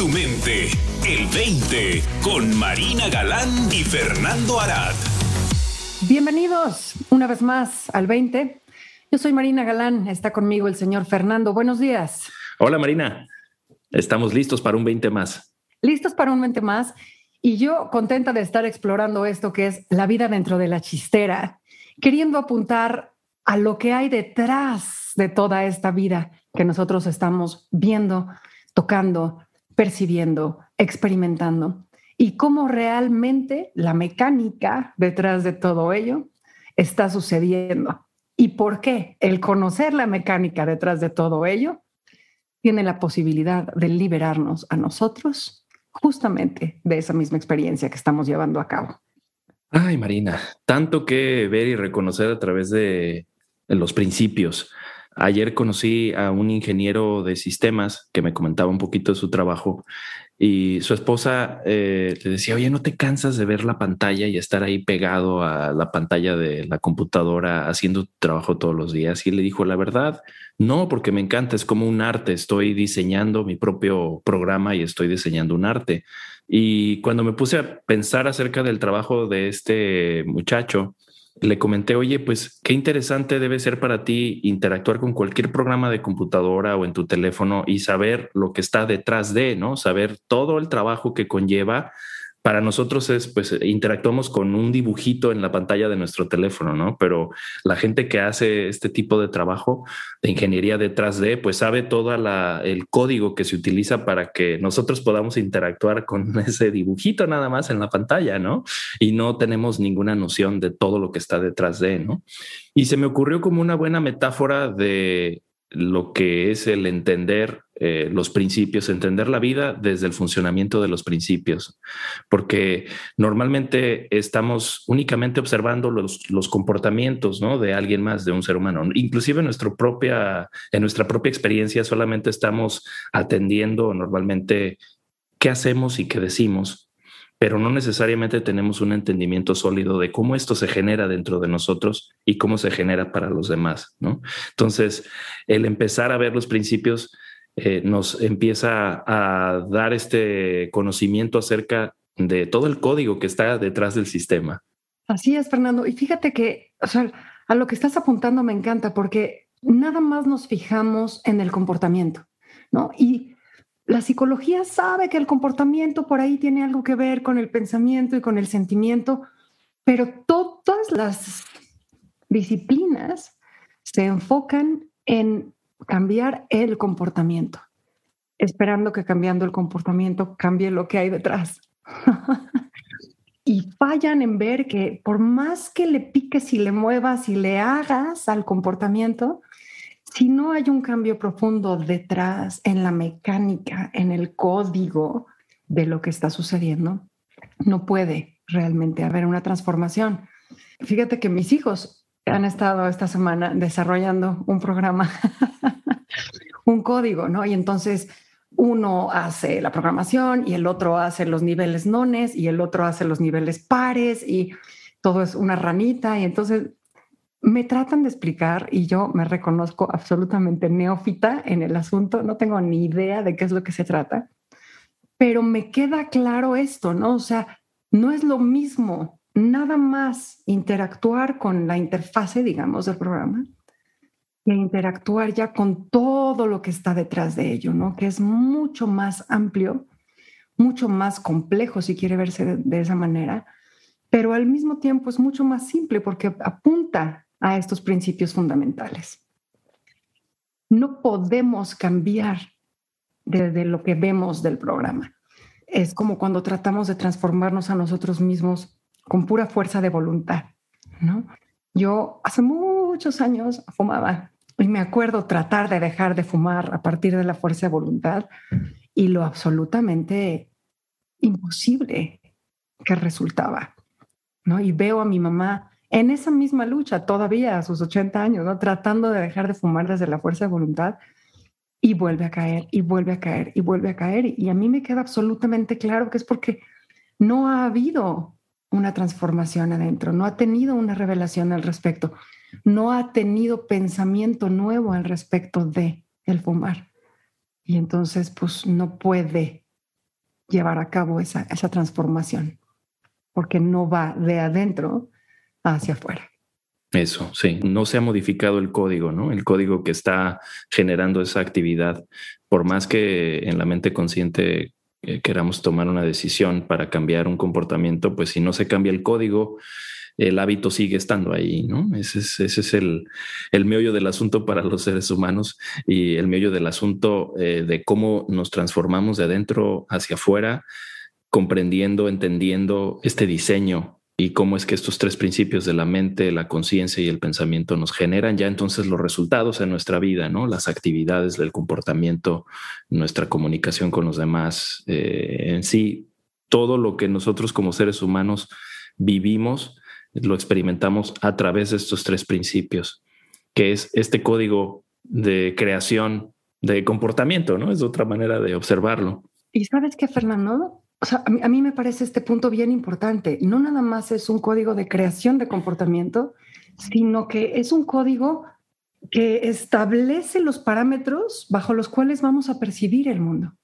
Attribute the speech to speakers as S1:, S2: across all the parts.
S1: tu mente. El 20 con Marina Galán y Fernando Arad.
S2: Bienvenidos una vez más al 20. Yo soy Marina Galán, está conmigo el señor Fernando. Buenos días.
S3: Hola Marina, estamos listos para un 20 más.
S2: Listos para un 20 más y yo contenta de estar explorando esto que es la vida dentro de la chistera, queriendo apuntar a lo que hay detrás de toda esta vida que nosotros estamos viendo, tocando, percibiendo, experimentando y cómo realmente la mecánica detrás de todo ello está sucediendo. ¿Y por qué? El conocer la mecánica detrás de todo ello tiene la posibilidad de liberarnos a nosotros justamente de esa misma experiencia que estamos llevando a cabo.
S3: Ay, Marina, tanto que ver y reconocer a través de los principios. Ayer conocí a un ingeniero de sistemas que me comentaba un poquito de su trabajo y su esposa eh, le decía, oye, ¿no te cansas de ver la pantalla y estar ahí pegado a la pantalla de la computadora haciendo trabajo todos los días? Y le dijo, la verdad, no, porque me encanta, es como un arte, estoy diseñando mi propio programa y estoy diseñando un arte. Y cuando me puse a pensar acerca del trabajo de este muchacho, le comenté, oye, pues qué interesante debe ser para ti interactuar con cualquier programa de computadora o en tu teléfono y saber lo que está detrás de, ¿no? Saber todo el trabajo que conlleva para nosotros es, pues, interactuamos con un dibujito en la pantalla de nuestro teléfono, ¿no? Pero la gente que hace este tipo de trabajo de ingeniería detrás de, pues, sabe todo el código que se utiliza para que nosotros podamos interactuar con ese dibujito nada más en la pantalla, ¿no? Y no tenemos ninguna noción de todo lo que está detrás de, ¿no? Y se me ocurrió como una buena metáfora de lo que es el entender eh, los principios, entender la vida desde el funcionamiento de los principios, porque normalmente estamos únicamente observando los, los comportamientos ¿no? de alguien más, de un ser humano. Inclusive en, nuestra propia, en nuestra propia experiencia solamente estamos atendiendo normalmente qué hacemos y qué decimos, pero no necesariamente tenemos un entendimiento sólido de cómo esto se genera dentro de nosotros y cómo se genera para los demás, ¿no? Entonces, el empezar a ver los principios eh, nos empieza a dar este conocimiento acerca de todo el código que está detrás del sistema.
S2: Así es, Fernando. Y fíjate que, a lo que estás apuntando me encanta porque nada más nos fijamos en el comportamiento, ¿no? Y la psicología sabe que el comportamiento por ahí tiene algo que ver con el pensamiento y con el sentimiento, pero todas las disciplinas se enfocan en cambiar el comportamiento, esperando que cambiando el comportamiento cambie lo que hay detrás. y fallan en ver que por más que le piques y le muevas y le hagas al comportamiento, si no hay un cambio profundo detrás en la mecánica, en el código de lo que está sucediendo, no puede realmente haber una transformación. Fíjate que mis hijos han estado esta semana desarrollando un programa, un código, ¿no? Y entonces uno hace la programación y el otro hace los niveles nones y el otro hace los niveles pares y todo es una ranita y entonces me tratan de explicar y yo me reconozco absolutamente neófita en el asunto, no tengo ni idea de qué es lo que se trata, pero me queda claro esto, ¿no? O sea, no es lo mismo nada más interactuar con la interfase, digamos, del programa, que interactuar ya con todo lo que está detrás de ello, ¿no? Que es mucho más amplio, mucho más complejo, si quiere verse de, de esa manera, pero al mismo tiempo es mucho más simple porque apunta a estos principios fundamentales. No podemos cambiar desde lo que vemos del programa. Es como cuando tratamos de transformarnos a nosotros mismos con pura fuerza de voluntad, ¿no? Yo hace muchos años fumaba y me acuerdo tratar de dejar de fumar a partir de la fuerza de voluntad y lo absolutamente imposible que resultaba, ¿no? Y veo a mi mamá en esa misma lucha todavía a sus 80 años, ¿no? tratando de dejar de fumar desde la fuerza de voluntad y vuelve a caer y vuelve a caer y vuelve a caer. Y a mí me queda absolutamente claro que es porque no ha habido una transformación adentro, no ha tenido una revelación al respecto, no ha tenido pensamiento nuevo al respecto de el fumar. Y entonces, pues no puede llevar a cabo esa, esa transformación, porque no va de adentro hacia afuera.
S3: Eso, sí, no se ha modificado el código, ¿no? El código que está generando esa actividad, por más que en la mente consciente eh, queramos tomar una decisión para cambiar un comportamiento, pues si no se cambia el código, el hábito sigue estando ahí, ¿no? Ese es, el, el, meollo del asunto para los seres humanos y el meollo del asunto eh, de cómo nos transformamos de adentro hacia afuera, comprendiendo, entendiendo este diseño y cómo es que estos tres principios de la mente, la conciencia y el pensamiento nos generan ya entonces los resultados en nuestra vida, ¿no? Las actividades del comportamiento, nuestra comunicación con los demás, eh, en sí, todo lo que nosotros como seres humanos vivimos, lo experimentamos a través de estos tres principios, que es este código de creación de comportamiento, ¿no? Es otra manera de observarlo.
S2: Y sabes qué, Fernando, o sea, a mí, me parece este punto bien importante. No nada más es un código de creación de comportamiento, sino que es un código que establece los parámetros bajo los cuales vamos a percibir el mundo.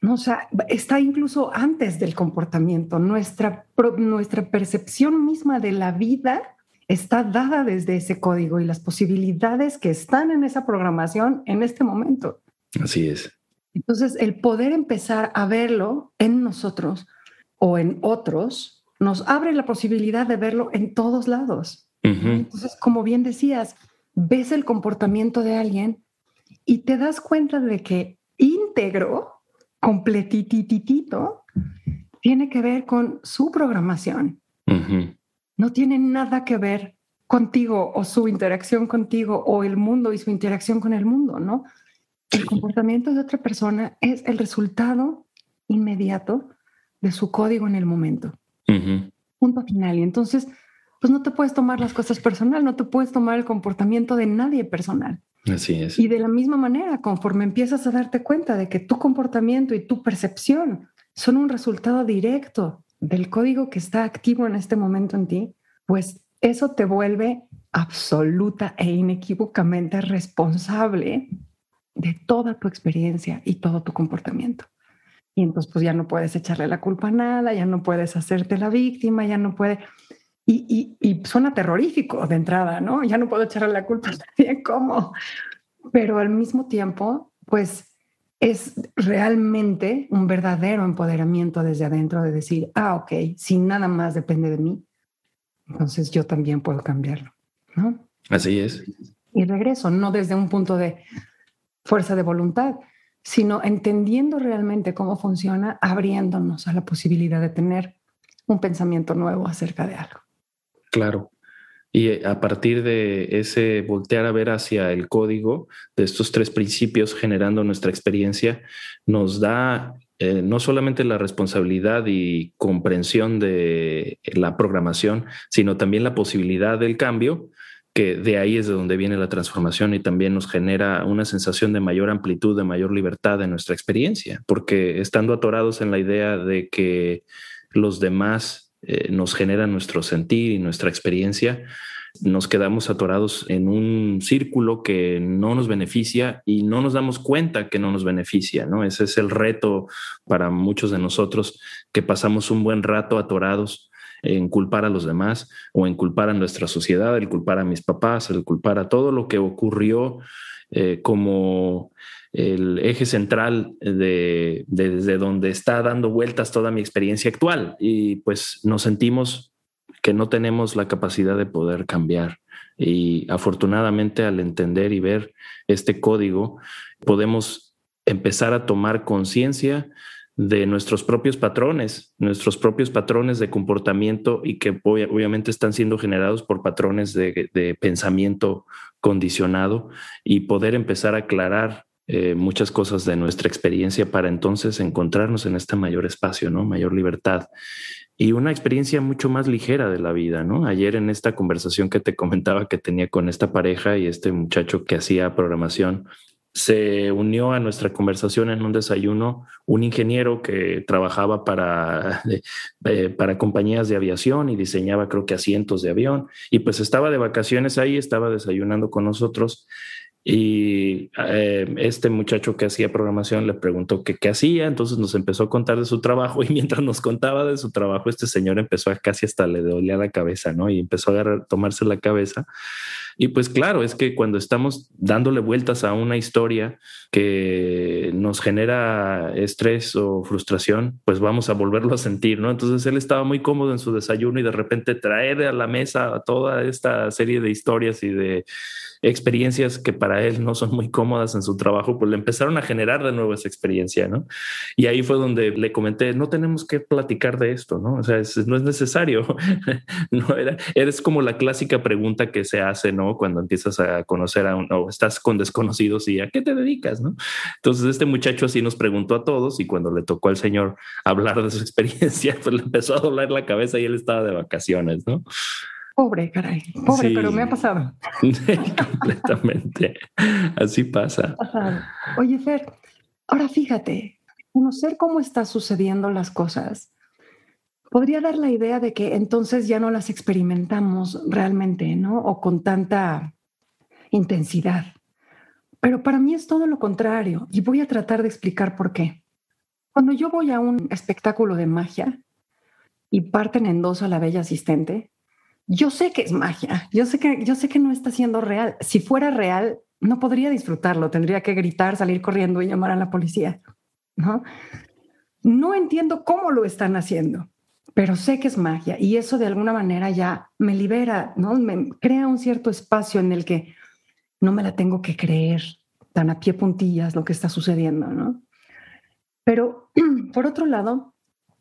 S2: ¿no? O sea, está incluso antes del comportamiento. Nuestra, nuestra percepción misma de la vida está dada desde ese código y las posibilidades que están en esa programación en este momento.
S3: Así es.
S2: Entonces, el poder empezar a verlo en nosotros o en otros nos abre la posibilidad de verlo en todos lados. Entonces, como bien decías, ves el comportamiento de alguien y te das cuenta de que íntegro, completititito, tiene que ver con su programación. No tiene nada que ver contigo o su interacción contigo o el mundo y su interacción con el mundo, ¿no? El comportamiento de otra persona es el resultado inmediato de su código en el momento. Punto final. Y entonces, pues no te puedes tomar las cosas personal, no te puedes tomar el comportamiento de nadie personal.
S3: Así es.
S2: Y de la misma manera, conforme empiezas a darte cuenta de que tu comportamiento y tu percepción son un resultado directo del código que está activo en este momento en ti, pues eso te vuelve absoluta e inequívocamente responsable de toda tu experiencia y todo tu comportamiento. Y entonces pues ya no puedes echarle la culpa a nada, ya no puedes hacerte la víctima, ya no puedes... Y, y, suena terrorífico de entrada, ¿no? Ya no puedo echarle la culpa a nadie, ¿cómo? Pero al mismo tiempo, pues es realmente un verdadero empoderamiento desde adentro de decir, ah, ok, si nada más depende de mí, entonces yo también puedo cambiarlo, ¿no?
S3: Así es.
S2: Y regreso, no desde un punto de, fuerza de voluntad, sino entendiendo realmente cómo funciona, abriéndonos a la posibilidad de tener un pensamiento nuevo acerca de algo.
S3: Claro. Y eh, a partir de ese voltear a ver hacia el código de estos tres principios generando nuestra experiencia, nos da eh, no solamente la responsabilidad y comprensión de la programación, sino también la posibilidad del cambio que de ahí es de donde viene la transformación y también nos genera una sensación de mayor amplitud, de mayor libertad en nuestra experiencia, porque estando atorados en la idea de que los demás eh, nos generan nuestro sentir y nuestra experiencia, nos quedamos atorados en un círculo que no nos beneficia y no nos damos cuenta que no nos beneficia, ¿no? Ese es el reto para muchos de nosotros que pasamos un buen rato atorados en culpar a los demás o en culpar a nuestra sociedad, el culpar a mis papás, el culpar a todo lo que ocurrió eh, como el eje central de, desde donde está dando vueltas toda mi experiencia actual. Y pues nos sentimos que no tenemos la capacidad de poder cambiar. Y afortunadamente al entender y ver este código, podemos empezar a tomar conciencia de nuestros propios patrones, nuestros propios patrones de comportamiento y que obviamente están siendo generados por patrones de, pensamiento condicionado y poder empezar a aclarar eh, muchas cosas de nuestra experiencia para entonces encontrarnos en este mayor espacio, ¿no? Mayor libertad y una experiencia mucho más ligera de la vida, ¿no? Ayer en esta conversación que te comentaba que tenía con esta pareja y este muchacho que hacía programación, se unió a nuestra conversación en un desayuno un ingeniero que trabajaba para, eh, para compañías de aviación y diseñaba creo que asientos de avión y pues estaba de vacaciones ahí, estaba desayunando con nosotros Y eh, este muchacho que hacía programación le preguntó qué hacía, entonces nos empezó a contar de su trabajo y mientras nos contaba de su trabajo, este señor empezó a casi hasta le dolía la cabeza, ¿no? Y empezó a tomarse la cabeza. Y pues claro, es que cuando estamos dándole vueltas a una historia que nos genera estrés o frustración, pues vamos a volverlo a sentir, ¿no? Entonces él estaba muy cómodo en su desayuno y de repente traer a la mesa toda esta serie de historias y de experiencias que para él no son muy cómodas en su trabajo, pues le empezaron a generar de nuevo esa experiencia, ¿no? Y ahí fue donde le comenté, no tenemos que platicar de esto, ¿no? O sea, no es necesario. no era, eres como la clásica pregunta que se hace, ¿no? Cuando empiezas a conocer a uno, o estás con desconocidos y a qué te dedicas, ¿no? Entonces este muchacho así nos preguntó a todos y cuando le tocó al señor hablar de su experiencia, pues le empezó a doler la cabeza y él estaba de vacaciones, ¿no?
S2: Pobre, caray. Pobre, pero me ha pasado.
S3: Completamente. Así pasa.
S2: Oye, Fer, ahora fíjate, conocer cómo están sucediendo las cosas podría dar la idea de que entonces ya no las experimentamos realmente, ¿no? O con tanta intensidad. Pero para mí es todo lo contrario y voy a tratar de explicar por qué. Cuando yo voy a un espectáculo de magia y parten en dos a la bella asistente, yo sé que es magia, yo sé que, yo sé que no está siendo real. Si fuera real, no podría disfrutarlo, tendría que gritar, salir corriendo y llamar a la policía. ¿no? no entiendo cómo lo están haciendo, pero sé que es magia y eso de alguna manera ya me libera, ¿no? me crea un cierto espacio en el que no me la tengo que creer tan a pie puntillas lo que está sucediendo. ¿no? Pero por otro lado,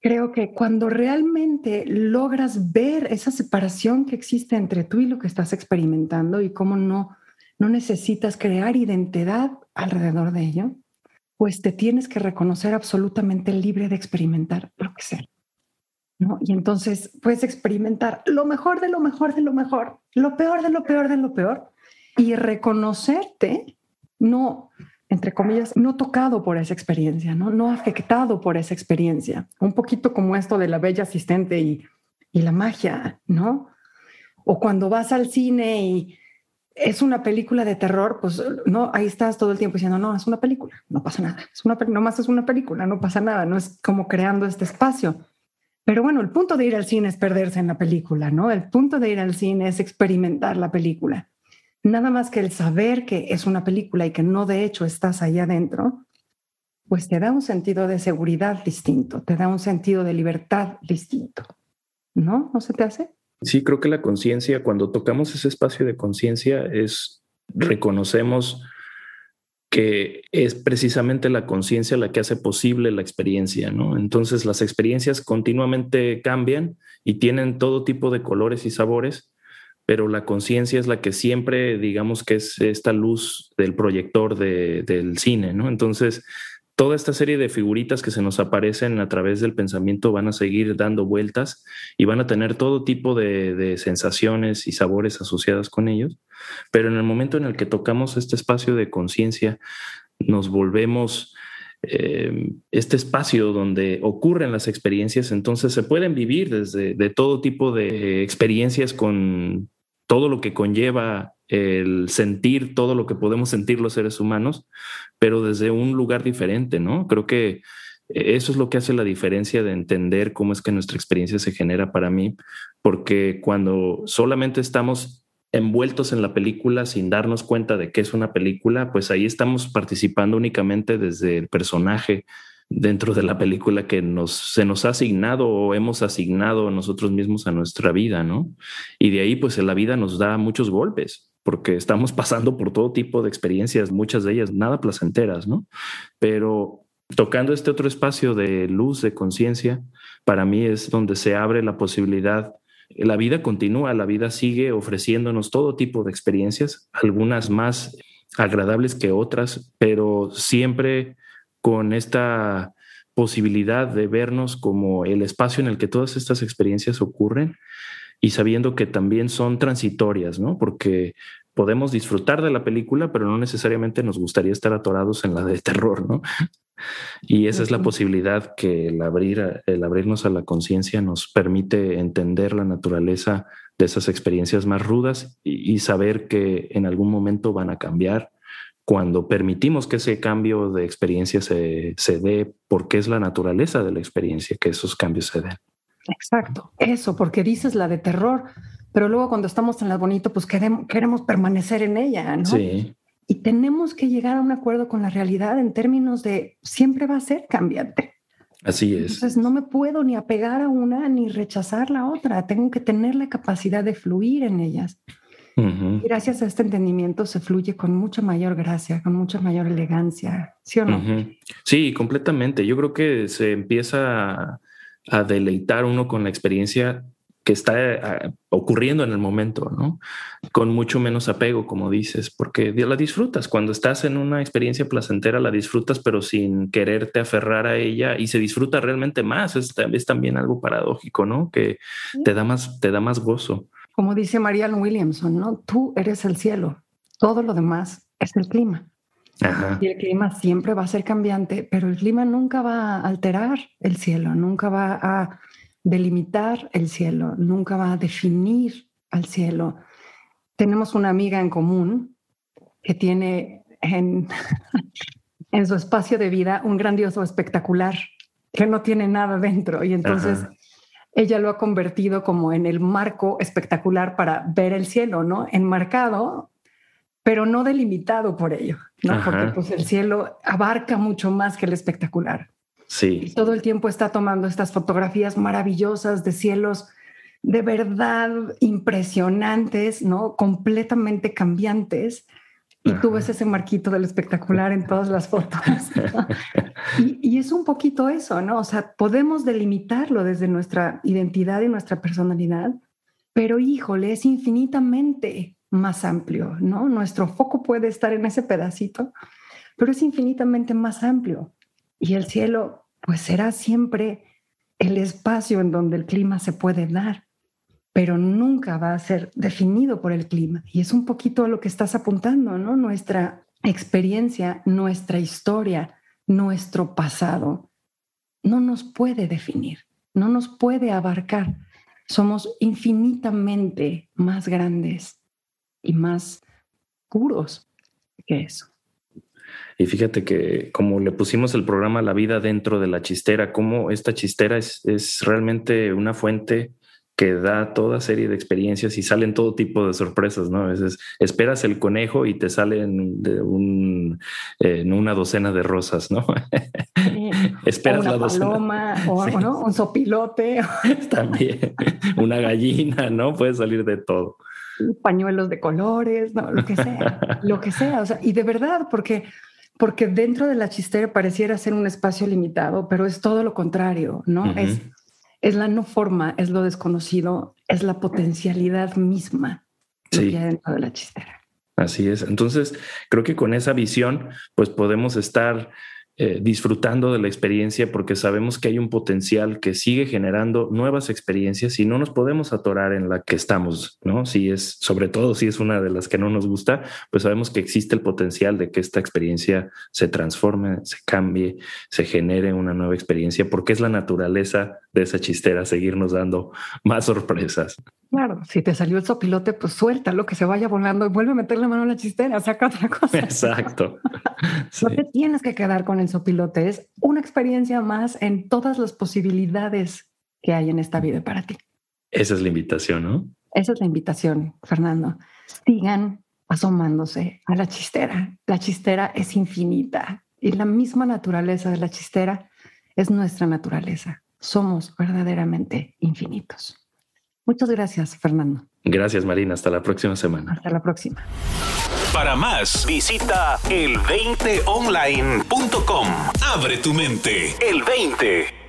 S2: creo que cuando realmente logras ver esa separación que existe entre tú y lo que estás experimentando y cómo no, no necesitas crear identidad alrededor de ello, pues te tienes que reconocer absolutamente libre de experimentar lo que sea. ¿No? Y entonces puedes experimentar lo mejor de lo mejor de lo mejor, lo peor de lo peor de lo peor y reconocerte no entre comillas, no tocado por esa experiencia, ¿no? no afectado por esa experiencia. Un poquito como esto de la bella asistente y, y la magia, ¿no? O cuando vas al cine y es una película de terror, pues no, ahí estás todo el tiempo diciendo, no, es una película, no pasa nada, es una, nomás es una película, no pasa nada, no es como creando este espacio. Pero bueno, el punto de ir al cine es perderse en la película, ¿no? El punto de ir al cine es experimentar la película. Nada más que el saber que es una película y que no de hecho estás ahí adentro, pues te da un sentido de seguridad distinto, te da un sentido de libertad distinto. ¿No? ¿No se te hace?
S3: Sí, creo que la conciencia, cuando tocamos ese espacio de conciencia, es reconocemos que es precisamente la conciencia la que hace posible la experiencia, ¿no? Entonces las experiencias continuamente cambian y tienen todo tipo de colores y sabores, pero la conciencia es la que siempre, digamos que es esta luz del proyector del cine, ¿no? Entonces, toda esta serie de figuritas que se nos aparecen a través del pensamiento van a seguir dando vueltas y van a tener todo tipo de, sensaciones y sabores asociadas con ellos, pero en el momento en el que tocamos este espacio de conciencia, nos volvemos... Eh, este espacio donde ocurren las experiencias, entonces se pueden vivir desde de todo tipo de experiencias con todo lo que conlleva el sentir todo lo que podemos sentir los seres humanos, pero desde un lugar diferente, ¿no? Creo que eso es lo que hace la diferencia de entender cómo es que nuestra experiencia se genera para mí, porque cuando solamente estamos envueltos en la película sin darnos cuenta de que es una película, pues ahí estamos participando únicamente desde el personaje, dentro de la película que nos, se nos ha asignado o hemos asignado nosotros mismos a nuestra vida, ¿no? Y de ahí, pues la vida nos da muchos golpes, porque estamos pasando por todo tipo de experiencias, muchas de ellas nada placenteras, ¿no? Pero tocando este otro espacio de luz, de conciencia, para mí es donde se abre la posibilidad. La vida continúa, la vida sigue ofreciéndonos todo tipo de experiencias, algunas más agradables que otras, pero siempre con esta posibilidad de vernos como el espacio en el que todas estas experiencias ocurren y sabiendo que también son transitorias, ¿no? Porque podemos disfrutar de la película, pero no necesariamente nos gustaría estar atorados en la de terror, ¿no? Y esa es la posibilidad que el abrir, el abrirnos a la conciencia nos permite entender la naturaleza de esas experiencias más rudas y, y, saber que en algún momento van a cambiar cuando permitimos que ese cambio de experiencia se, se dé, porque es la naturaleza de la experiencia que esos cambios se den.
S2: Exacto, eso, porque dices la de terror, pero luego cuando estamos en la bonito, pues queremos, queremos permanecer en ella, ¿no?
S3: Sí.
S2: Y tenemos que llegar a un acuerdo con la realidad en términos de siempre va a ser cambiante.
S3: Así es.
S2: Entonces no me puedo ni apegar a una ni rechazar la otra. Tengo que tener la capacidad de fluir en ellas. Gracias a este entendimiento se fluye con mucha mayor gracia, con mucha mayor elegancia, ¿sí o no?
S3: Sí, completamente. Yo creo que se empieza a, deleitar uno con la experiencia que está eh, ocurriendo en el momento, ¿no? Con mucho menos apego, como dices, porque la disfrutas. Cuando estás en una experiencia placentera, la disfrutas, pero sin quererte aferrar a ella y se disfruta realmente más. Es, es también algo paradójico, ¿no? Que te da más, te da más gozo.
S2: Como dice Marianne Williamson, ¿no? Tú eres el cielo, todo lo demás es el clima.
S3: Ajá.
S2: Y el clima siempre va a ser cambiante, pero el clima nunca va a alterar el cielo, nunca va a delimitar el cielo, nunca va a definir al cielo. Tenemos una amiga en común que tiene en, en su espacio de vida un grandioso espectacular que no tiene nada dentro y entonces
S3: Ajá.
S2: ella lo ha convertido como en el marco espectacular para ver el cielo, ¿no? Enmarcado, pero no delimitado por ello, ¿no?
S3: Ajá.
S2: Porque pues el cielo abarca mucho más que el espectacular. Y
S3: Sí,
S2: todo el tiempo está tomando estas fotografías maravillosas de cielos de verdad impresionantes, ¿no? Completamente cambiantes. Y tú ves ese marquito del espectacular en todas las fotos. ¿no? Y, y es un poquito eso, ¿no? O sea, podemos delimitarlo desde nuestra identidad y nuestra personalidad, pero híjole, es infinitamente más amplio, ¿no? Nuestro foco puede estar en ese pedacito, pero es infinitamente más amplio. Y el cielo, pues será siempre el espacio en donde el clima se puede dar, pero nunca va a ser definido por el clima. Y es un poquito a lo que estás apuntando, ¿no? Nuestra experiencia, nuestra historia, nuestro pasado, no nos puede definir, no nos puede abarcar. Somos infinitamente más grandes y más puros que eso.
S3: Y fíjate que como le pusimos el programa La vida dentro de la chistera, como esta chistera es, es realmente una fuente que da toda serie de experiencias y salen todo tipo de sorpresas, ¿no? A veces esperas el conejo y te salen de un, eh, en una docena de rosas, ¿no? esperas
S2: o una
S3: la docena.
S2: paloma o,
S3: Sí.
S2: o no, un sopilote,
S3: También una gallina, ¿no? Puede salir de todo.
S2: Pañuelos de colores, no, lo que sea, lo que sea. O sea, y de verdad, porque, porque dentro de la chistera pareciera ser un espacio limitado, pero es todo lo contrario, ¿no? Es, es la no forma, es lo desconocido, es la potencialidad misma lo
S3: Sí.
S2: que hay dentro de la chistera.
S3: Así es. Entonces, creo que con esa visión, pues podemos estar eh, disfrutando de la experiencia porque sabemos que hay un potencial que sigue generando nuevas experiencias y no nos podemos atorar en la que estamos, ¿no? Si es, sobre todo si es una de las que no nos gusta, pues sabemos que existe el potencial de que esta experiencia se transforme, se cambie, se genere una nueva experiencia, porque es la naturaleza de esa chistera seguirnos dando más sorpresas.
S2: Claro, si te salió el sopilote, pues suéltalo, que se vaya volando y vuelve a meter la mano en la chistera, saca otra cosa.
S3: Exacto. Sí.
S2: No te tienes que quedar con el sopilote, es una experiencia más en todas las posibilidades que hay en esta vida para ti.
S3: Esa es la invitación, ¿no?
S2: Esa es la invitación, Fernando. Sigan asomándose a la chistera. La chistera es infinita y la misma naturaleza de la chistera es nuestra naturaleza. Somos verdaderamente infinitos. Muchas gracias, Fernando.
S3: Gracias, Marina. Hasta la próxima semana.
S2: Hasta la próxima.
S1: Para más, visita el20online.com. Abre tu mente. El 20.